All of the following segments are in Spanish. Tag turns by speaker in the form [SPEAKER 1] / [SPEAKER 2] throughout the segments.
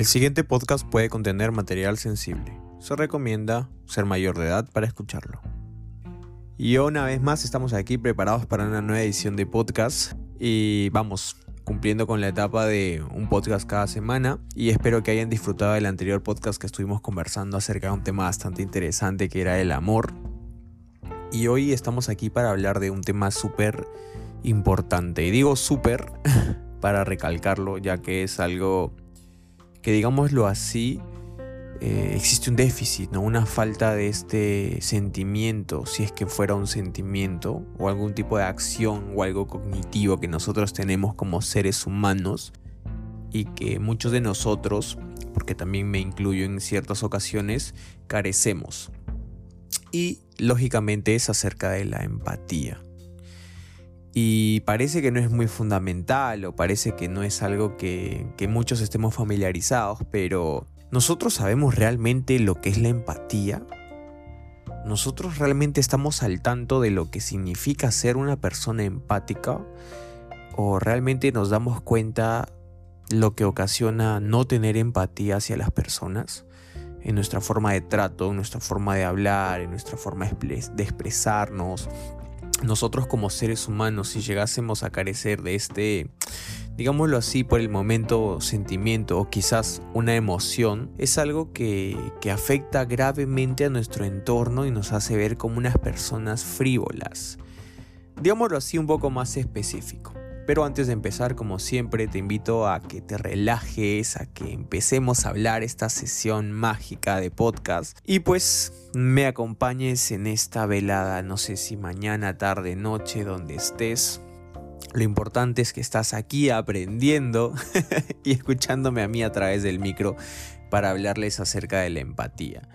[SPEAKER 1] El siguiente podcast puede contener material sensible. Se recomienda ser mayor de edad para escucharlo. Y una vez más estamos aquí preparados para una nueva edición de podcast y vamos cumpliendo con la etapa de un podcast cada semana y espero que hayan disfrutado del anterior podcast que estuvimos conversando acerca de un tema bastante interesante que era el amor. Y hoy estamos aquí para hablar de un tema súper importante. Y digo súper para recalcarlo ya que es algo que digámoslo así, eh, existe un déficit, ¿no? una falta de este sentimiento, si es que fuera un sentimiento o algún tipo de acción o algo cognitivo que nosotros tenemos como seres humanos y que muchos de nosotros, porque también me incluyo en ciertas ocasiones, carecemos. Y lógicamente es acerca de la empatía. Y parece que no es muy fundamental o parece que no es algo que, muchos estemos familiarizados, pero ¿nosotros sabemos realmente lo que es la empatía? ¿Nosotros realmente estamos al tanto de lo que significa ser una persona empática? ¿O realmente nos damos cuenta lo que ocasiona no tener empatía hacia las personas? En nuestra forma de trato, en nuestra forma de hablar, en nuestra forma de expresarnos, nosotros como seres humanos, si llegásemos a carecer de este, digámoslo así, por el momento sentimiento o quizás una emoción, es algo que, que afecta gravemente a nuestro entorno y nos hace ver como unas personas frívolas. Digámoslo así un poco más específico. Pero antes de empezar, como siempre, te invito a que te relajes, a que empecemos a hablar esta sesión mágica de podcast y pues me acompañes en esta velada, no sé si mañana, tarde, noche, donde estés. Lo importante es que estás aquí aprendiendo y escuchándome a mí a través del micro para hablarles acerca de la empatía.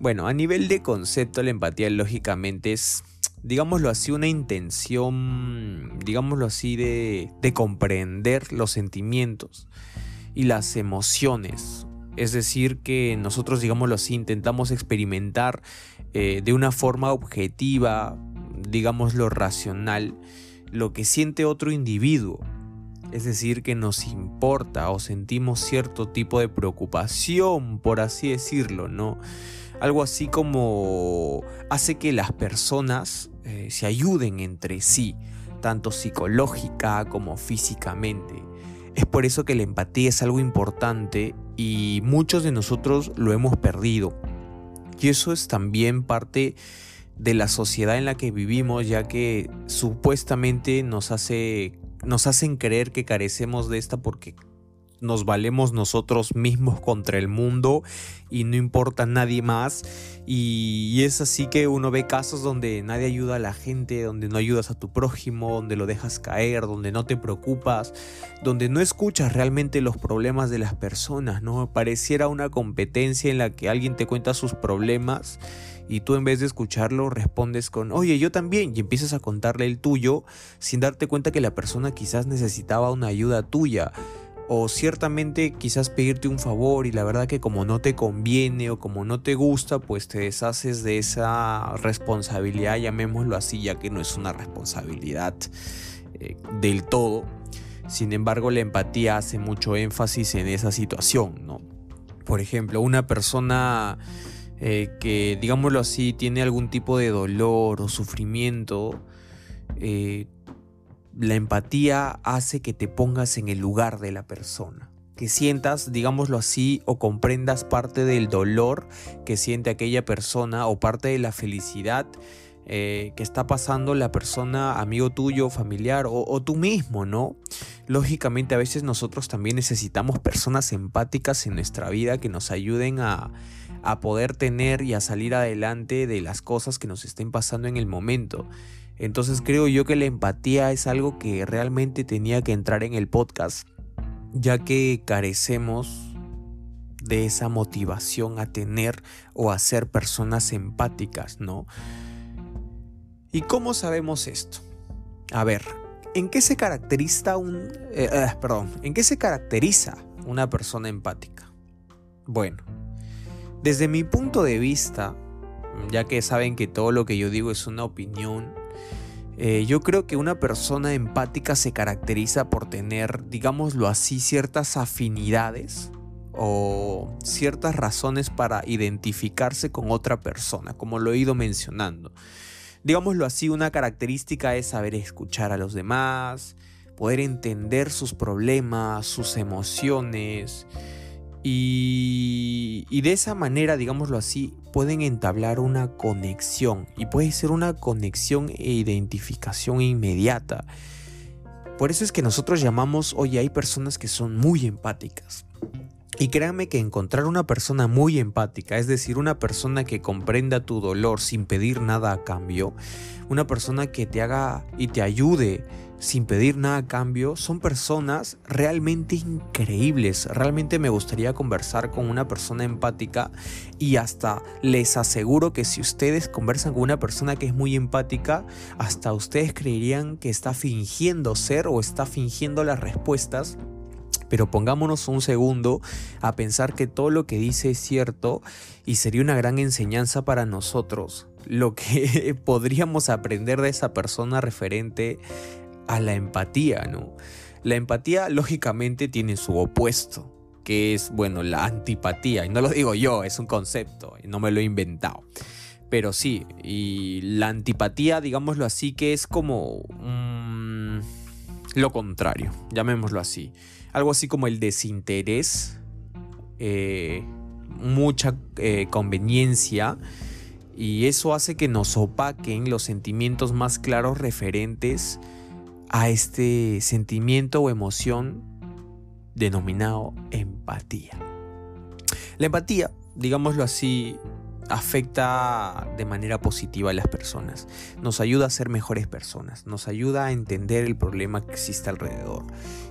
[SPEAKER 1] Bueno, a nivel de concepto, la empatía lógicamente es digámoslo así, una intención, digámoslo así, de, comprender los sentimientos y las emociones. Es decir, que nosotros, digámoslo así, intentamos experimentar eh, de una forma objetiva, digámoslo racional, lo que siente otro individuo. Es decir, que nos importa o sentimos cierto tipo de preocupación, por así decirlo, ¿no? Algo así como hace que las personas eh, se ayuden entre sí, tanto psicológica como físicamente. Es por eso que la empatía es algo importante y muchos de nosotros lo hemos perdido. Y eso es también parte de la sociedad en la que vivimos, ya que supuestamente nos, hace, nos hacen creer que carecemos de esta porque nos valemos nosotros mismos contra el mundo y no importa nadie más. Y, es así que uno ve casos donde nadie ayuda a la gente, donde no ayudas a tu prójimo, donde lo dejas caer, donde no te preocupas, donde no escuchas realmente los problemas de las personas, ¿no? Pareciera una competencia en la que alguien te cuenta sus problemas y tú en vez de escucharlo respondes con, oye, yo también, y empiezas a contarle el tuyo sin darte cuenta que la persona quizás necesitaba una ayuda tuya o ciertamente quizás pedirte un favor y la verdad que como no te conviene o como no te gusta, pues te deshaces de esa responsabilidad, llamémoslo así, ya que no es una responsabilidad eh, del todo. Sin embargo, la empatía hace mucho énfasis en esa situación, ¿no? Por ejemplo, una persona eh, que, digámoslo así, tiene algún tipo de dolor o sufrimiento, eh, la empatía hace que te pongas en el lugar de la persona, que sientas, digámoslo así, o comprendas parte del dolor que siente aquella persona o parte de la felicidad eh, que está pasando la persona, amigo tuyo, familiar o, tú mismo, ¿no? Lógicamente a veces nosotros también necesitamos personas empáticas en nuestra vida que nos ayuden a, a poder tener y a salir adelante de las cosas que nos estén pasando en el momento. Entonces creo yo que la empatía es algo que realmente tenía que entrar en el podcast, ya que carecemos de esa motivación a tener o a ser personas empáticas, ¿no? ¿Y cómo sabemos esto? A ver, ¿en qué se caracteriza un eh, eh, perdón, ¿en qué se caracteriza una persona empática? Bueno, desde mi punto de vista, ya que saben que todo lo que yo digo es una opinión, eh, yo creo que una persona empática se caracteriza por tener, digámoslo así, ciertas afinidades o ciertas razones para identificarse con otra persona, como lo he ido mencionando. Digámoslo así, una característica es saber escuchar a los demás, poder entender sus problemas, sus emociones, y, de esa manera, digámoslo así, pueden entablar una conexión. Y puede ser una conexión e identificación inmediata. Por eso es que nosotros llamamos, oye, hay personas que son muy empáticas. Y créanme que encontrar una persona muy empática, es decir, una persona que comprenda tu dolor sin pedir nada a cambio, una persona que te haga y te ayude sin pedir nada a cambio, son personas realmente increíbles. Realmente me gustaría conversar con una persona empática y hasta les aseguro que si ustedes conversan con una persona que es muy empática, hasta ustedes creerían que está fingiendo ser o está fingiendo las respuestas pero pongámonos un segundo a pensar que todo lo que dice es cierto y sería una gran enseñanza para nosotros. Lo que podríamos aprender de esa persona referente a la empatía, ¿no? La empatía lógicamente tiene su opuesto, que es, bueno, la antipatía. Y no lo digo yo, es un concepto, y no me lo he inventado. Pero sí, y la antipatía, digámoslo así, que es como mm, lo contrario, llamémoslo así. Algo así como el desinterés, eh, mucha eh, conveniencia, y eso hace que nos opaquen los sentimientos más claros referentes este sentimiento o emoción denominado empatía. La empatía, digámoslo así, afecta de manera positiva a las personas, nos ayuda a ser mejores personas, nos ayuda a entender el problema que existe alrededor.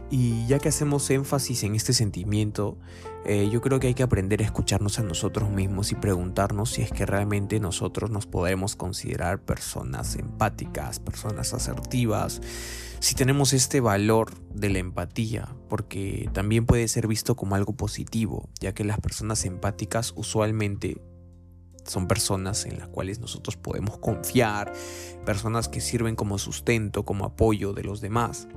[SPEAKER 1] Y ya que hacemos énfasis en este sentimiento, eh, yo creo que hay que aprender a escucharnos a nosotros mismos y preguntarnos si es que realmente nosotros nos podemos considerar personas empáticas, personas asertivas, si tenemos este valor de la empatía, porque también puede ser visto como algo positivo, ya que las personas empáticas usualmente son personas en las cuales nosotros podemos confiar, personas que sirven como sustento, como apoyo de los demás.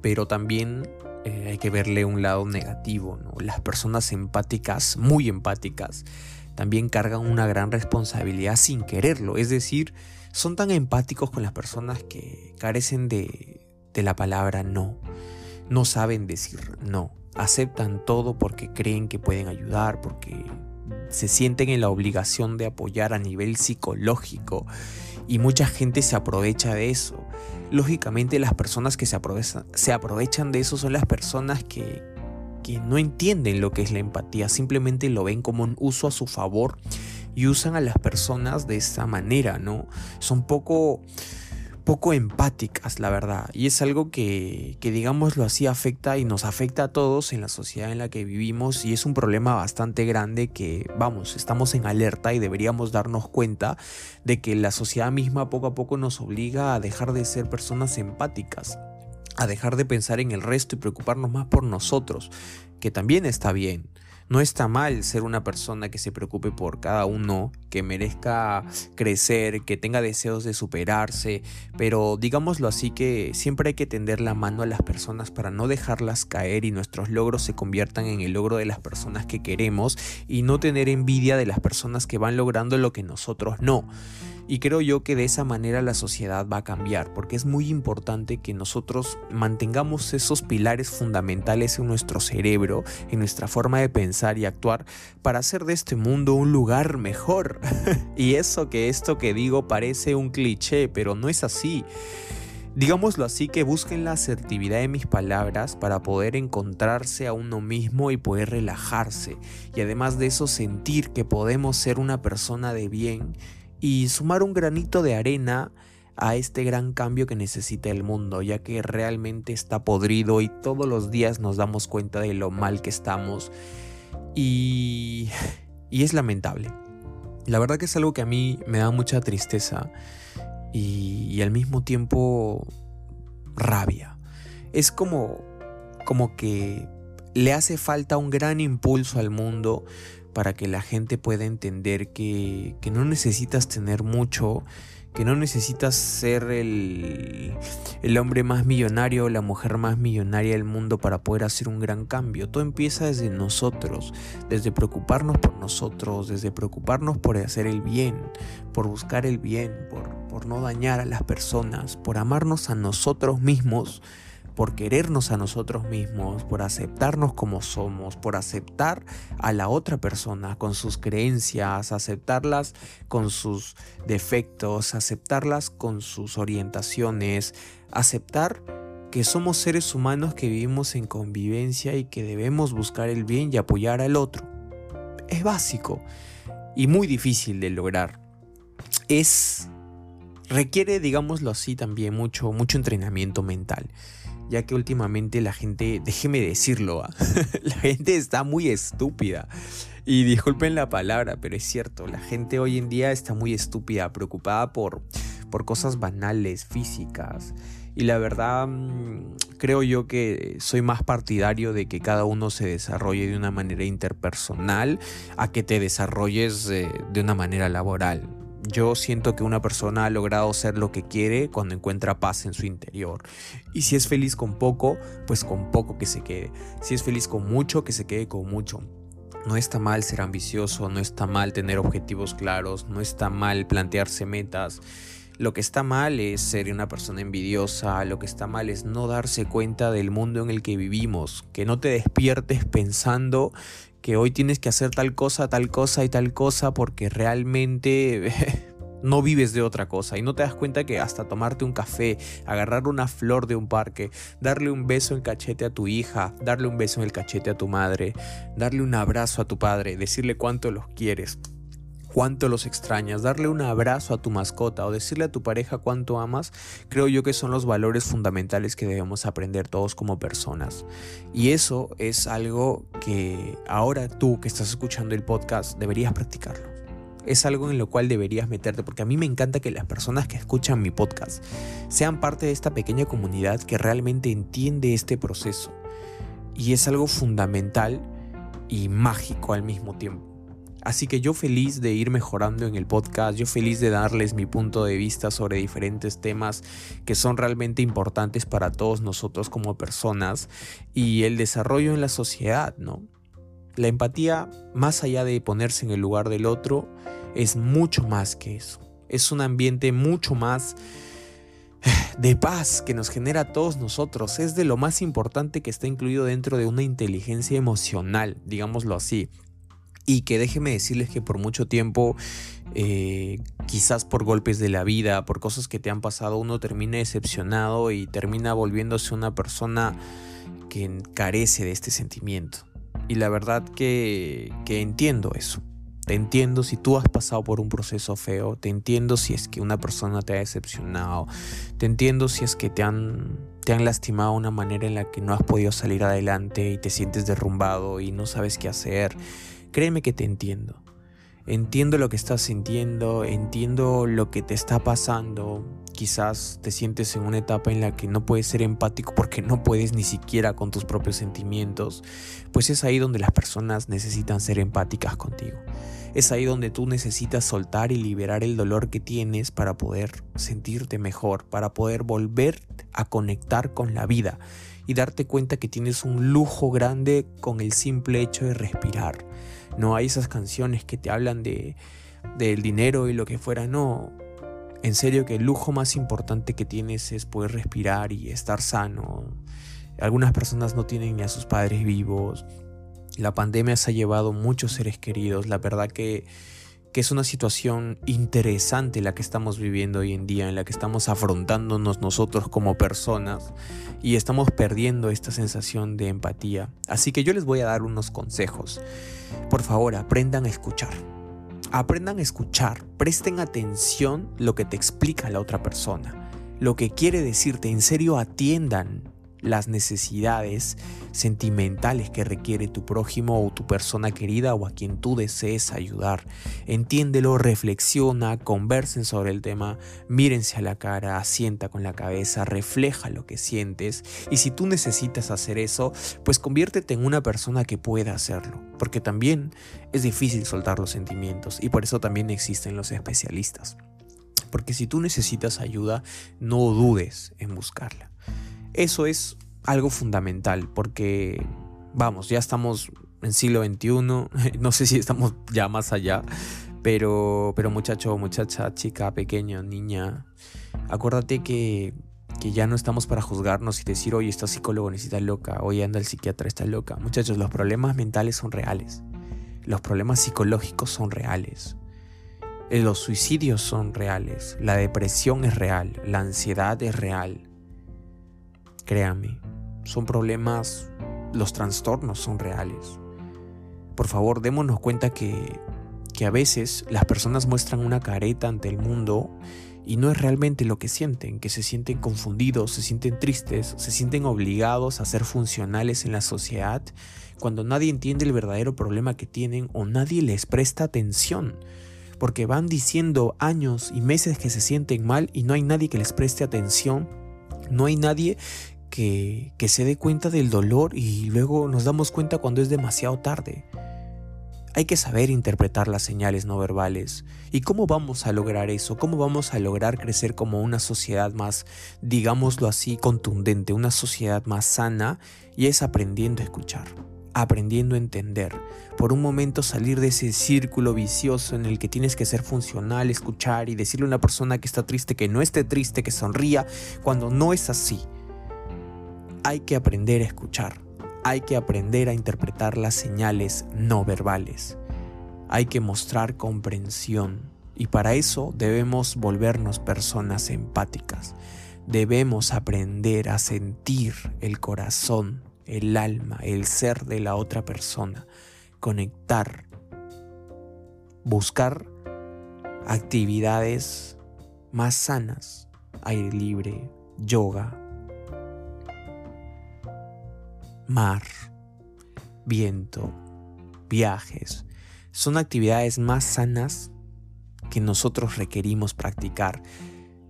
[SPEAKER 1] Pero también eh, hay que verle un lado negativo. Las personas empáticas, muy empáticas, también cargan una gran responsabilidad sin quererlo. Es decir, son tan empáticos con las personas que carecen de, de la palabra no. No saben decir no. Aceptan todo porque creen que pueden ayudar, porque se sienten en la obligación de apoyar a nivel psicológico y mucha gente se aprovecha de eso. Lógicamente las personas que se aprovechan, se aprovechan de eso son las personas que, que no entienden lo que es la empatía, simplemente lo ven como un uso a su favor y usan a las personas de esta manera, ¿no? Son poco poco empáticas, la verdad. Y es algo que, que, digámoslo así, afecta y nos afecta a todos en la sociedad en la que vivimos y es un problema bastante grande que, vamos, estamos en alerta y deberíamos darnos cuenta de que la sociedad misma poco a poco nos obliga a dejar de ser personas empáticas, a dejar de pensar en el resto y preocuparnos más por nosotros, que también está bien. No está mal ser una persona que se preocupe por cada uno, que merezca crecer, que tenga deseos de superarse, pero digámoslo así que siempre hay que tender la mano a las personas para no dejarlas caer y nuestros logros se conviertan en el logro de las personas que queremos y no tener envidia de las personas que van logrando lo que nosotros no. Y creo yo que de esa manera la sociedad va a cambiar, porque es muy importante que nosotros mantengamos esos pilares fundamentales en nuestro cerebro, en nuestra forma de pensar y actuar, para hacer de este mundo un lugar mejor. y eso que esto que digo parece un cliché, pero no es así. Digámoslo así que busquen la asertividad de mis palabras para poder encontrarse a uno mismo y poder relajarse. Y además de eso sentir que podemos ser una persona de bien y sumar un granito de arena a este gran cambio que necesita el mundo, ya que realmente está podrido y todos los días nos damos cuenta de lo mal que estamos y, y es lamentable. La verdad que es algo que a mí me da mucha tristeza y, y al mismo tiempo rabia. Es como, como que le hace falta un gran impulso al mundo para que la gente pueda entender que, que no necesitas tener mucho que no necesitas ser el, el hombre más millonario o la mujer más millonaria del mundo para poder hacer un gran cambio. Todo empieza desde nosotros, desde preocuparnos por nosotros, desde preocuparnos por hacer el bien, por buscar el bien, por, por no dañar a las personas, por amarnos a nosotros mismos por querernos a nosotros mismos, por aceptarnos como somos, por aceptar a la otra persona con sus creencias, aceptarlas con sus defectos, aceptarlas con sus orientaciones, aceptar que somos seres humanos que vivimos en convivencia y que debemos buscar el bien y apoyar al otro. Es básico y muy difícil de lograr. Es requiere, digámoslo así, también mucho mucho entrenamiento mental ya que últimamente la gente, déjeme decirlo, ¿ah? la gente está muy estúpida. Y disculpen la palabra, pero es cierto, la gente hoy en día está muy estúpida, preocupada por, por cosas banales, físicas. Y la verdad, mm, creo yo que soy más partidario de que cada uno se desarrolle de una manera interpersonal a que te desarrolles de una manera laboral. Yo siento que una persona ha logrado ser lo que quiere cuando encuentra paz en su interior. Y si es feliz con poco, pues con poco que se quede. Si es feliz con mucho, que se quede con mucho. No está mal ser ambicioso, no está mal tener objetivos claros, no está mal plantearse metas. Lo que está mal es ser una persona envidiosa, lo que está mal es no darse cuenta del mundo en el que vivimos, que no te despiertes pensando que hoy tienes que hacer tal cosa, tal cosa y tal cosa porque realmente no vives de otra cosa y no te das cuenta que hasta tomarte un café, agarrar una flor de un parque, darle un beso en cachete a tu hija, darle un beso en el cachete a tu madre, darle un abrazo a tu padre, decirle cuánto los quieres, cuánto los extrañas, darle un abrazo a tu mascota o decirle a tu pareja cuánto amas, creo yo que son los valores fundamentales que debemos aprender todos como personas. Y eso es algo que ahora tú que estás escuchando el podcast deberías practicarlo. Es algo en lo cual deberías meterte porque a mí me encanta que las personas que escuchan mi podcast sean parte de esta pequeña comunidad que realmente entiende este proceso. Y es algo fundamental y mágico al mismo tiempo. Así que yo feliz de ir mejorando en el podcast, yo feliz de darles mi punto de vista sobre diferentes temas que son realmente importantes para todos nosotros como personas y el desarrollo en la sociedad, ¿no? La empatía, más allá de ponerse en el lugar del otro, es mucho más que eso. Es un ambiente mucho más de paz que nos genera a todos nosotros. Es de lo más importante que está incluido dentro de una inteligencia emocional, digámoslo así. Y que déjeme decirles que por mucho tiempo, eh, quizás por golpes de la vida, por cosas que te han pasado, uno termina decepcionado y termina volviéndose una persona que carece de este sentimiento. Y la verdad que, que entiendo eso. Te entiendo si tú has pasado por un proceso feo, te entiendo si es que una persona te ha decepcionado, te entiendo si es que te han, te han lastimado de una manera en la que no has podido salir adelante y te sientes derrumbado y no sabes qué hacer. Créeme que te entiendo. Entiendo lo que estás sintiendo, entiendo lo que te está pasando. Quizás te sientes en una etapa en la que no puedes ser empático porque no puedes ni siquiera con tus propios sentimientos. Pues es ahí donde las personas necesitan ser empáticas contigo. Es ahí donde tú necesitas soltar y liberar el dolor que tienes para poder sentirte mejor, para poder volver a conectar con la vida y darte cuenta que tienes un lujo grande con el simple hecho de respirar no hay esas canciones que te hablan de del dinero y lo que fuera, no. En serio que el lujo más importante que tienes es poder respirar y estar sano. Algunas personas no tienen ni a sus padres vivos. La pandemia se ha llevado muchos seres queridos. La verdad que, que es una situación interesante la que estamos viviendo hoy en día, en la que estamos afrontándonos nosotros como personas y estamos perdiendo esta sensación de empatía. Así que yo les voy a dar unos consejos. Por favor, aprendan a escuchar. Aprendan a escuchar, presten atención lo que te explica la otra persona, lo que quiere decirte, en serio atiendan las necesidades sentimentales que requiere tu prójimo o tu persona querida o a quien tú desees ayudar. Entiéndelo, reflexiona, conversen sobre el tema, mírense a la cara, asienta con la cabeza, refleja lo que sientes y si tú necesitas hacer eso, pues conviértete en una persona que pueda hacerlo, porque también es difícil soltar los sentimientos y por eso también existen los especialistas. Porque si tú necesitas ayuda, no dudes en buscarla. Eso es algo fundamental porque, vamos, ya estamos en siglo XXI, no sé si estamos ya más allá, pero, pero muchacho, muchacha, chica, pequeño, niña, acuérdate que, que ya no estamos para juzgarnos y decir, oye, esta psicólogo necesita loca, oye, anda el psiquiatra, está loca. Muchachos, los problemas mentales son reales, los problemas psicológicos son reales. Los suicidios son reales, la depresión es real, la ansiedad es real, Créanme, son problemas, los trastornos son reales. Por favor, démonos cuenta que, que a veces las personas muestran una careta ante el mundo y no es realmente lo que sienten, que se sienten confundidos, se sienten tristes, se sienten obligados a ser funcionales en la sociedad cuando nadie entiende el verdadero problema que tienen o nadie les presta atención. Porque van diciendo años y meses que se sienten mal y no hay nadie que les preste atención, no hay nadie que, se dé cuenta del dolor y luego nos damos cuenta cuando es demasiado tarde. Hay que saber interpretar las señales no verbales. ¿Y cómo vamos a lograr eso? ¿Cómo vamos a lograr crecer como una sociedad más, digámoslo así, contundente, una sociedad más sana? Y es aprendiendo a escuchar, aprendiendo a entender. Por un momento salir de ese círculo vicioso en el que tienes que ser funcional, escuchar y decirle a una persona que está triste que no esté triste, que sonría, cuando no es así hay que aprender a escuchar, hay que aprender a interpretar las señales no verbales, hay que mostrar comprensión y para eso debemos volvernos personas empáticas, debemos aprender a sentir el corazón, el alma, el ser de la otra persona, conectar, buscar actividades más sanas, aire libre, yoga, mar, viento, viajes, son actividades más sanas que nosotros requerimos practicar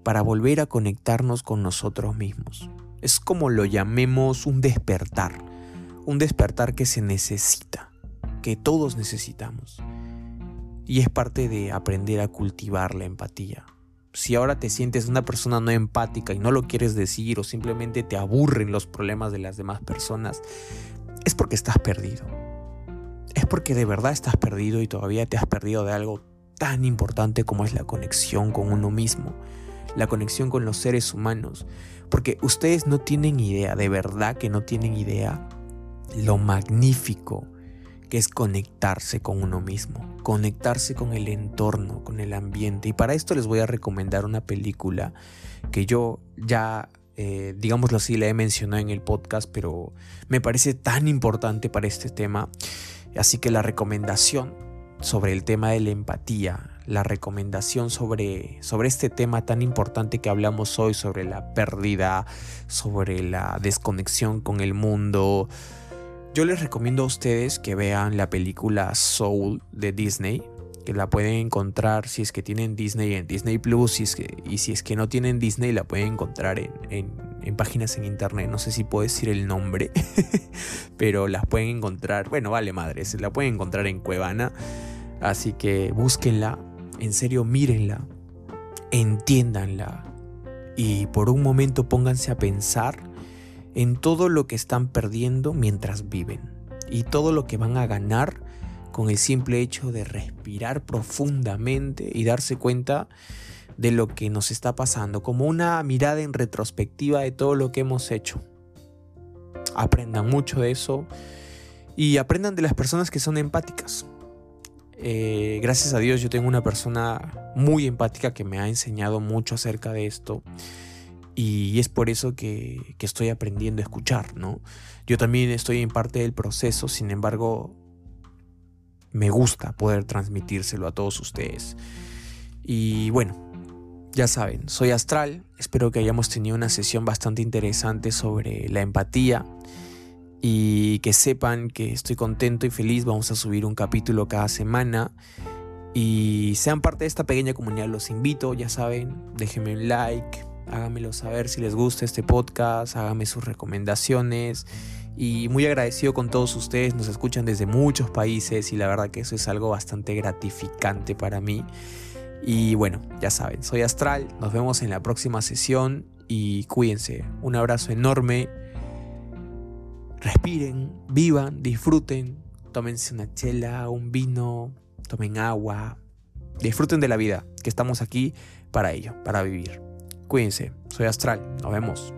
[SPEAKER 1] para volver a conectarnos con nosotros mismos. Es como lo llamemos un despertar, un despertar que se necesita, que todos necesitamos. Y es parte de aprender a cultivar la empatía si ahora te sientes una persona no empática y no lo quieres decir o simplemente te aburren los problemas de las demás personas, es porque estás perdido. Es porque de verdad estás perdido y todavía te has perdido de algo tan importante como es la conexión con uno mismo, la conexión con los seres humanos. Porque ustedes no tienen idea, de verdad que no tienen idea, lo magnífico que es conectarse con uno mismo, conectarse con el entorno, con el ambiente. Y para esto les voy a recomendar una película que yo ya, eh, digámoslo así, la he mencionado en el podcast, pero me parece tan importante para este tema. Así que la recomendación sobre el tema de la empatía, la recomendación sobre, sobre este tema tan importante que hablamos hoy, sobre la pérdida, sobre la desconexión con el mundo, yo les recomiendo a ustedes que vean la película Soul de Disney, que la pueden encontrar si es que tienen Disney en Disney Plus y si es que no tienen Disney la pueden encontrar en, páginas en internet. No sé si puedo decir el nombre, pero las pueden encontrar, bueno, vale madre, se la pueden encontrar en Cuevana. Así que búsquenla, en serio mírenla, entiéndanla y por un momento pónganse a pensar en todo lo que están perdiendo mientras viven y todo lo que van a ganar con el simple hecho de respirar profundamente y darse cuenta de lo que nos está pasando, como una mirada en retrospectiva de todo lo que hemos hecho. Aprendan mucho de eso y aprendan de las personas que son empáticas. Eh, gracias a Dios yo tengo una persona muy empática que me ha enseñado mucho acerca de esto y es por eso que, estoy aprendiendo a escuchar, ¿no? Yo también estoy en parte del proceso, sin embargo, me gusta poder transmitírselo a todos ustedes. Y bueno, Ya saben, soy Astral, espero que hayamos tenido una sesión bastante interesante sobre la empatía y que sepan que estoy contento y feliz, vamos a subir un capítulo cada semana y sean parte de esta pequeña comunidad, los invito, ya saben, déjenme un like, háganmelo saber si les gusta este podcast, háganme sus recomendaciones y muy agradecido con todos ustedes, nos escuchan desde muchos países y la verdad que eso es algo bastante gratificante para mí. Y bueno, ya saben, soy Astral, nos vemos en la próxima sesión y cuídense. Un abrazo enorme. Respiren, vivan, disfruten, tómense una chela, un vino, tomen agua. Disfruten de la vida, que estamos aquí para ello, para vivir. Cuídense, soy Astral, nos vemos.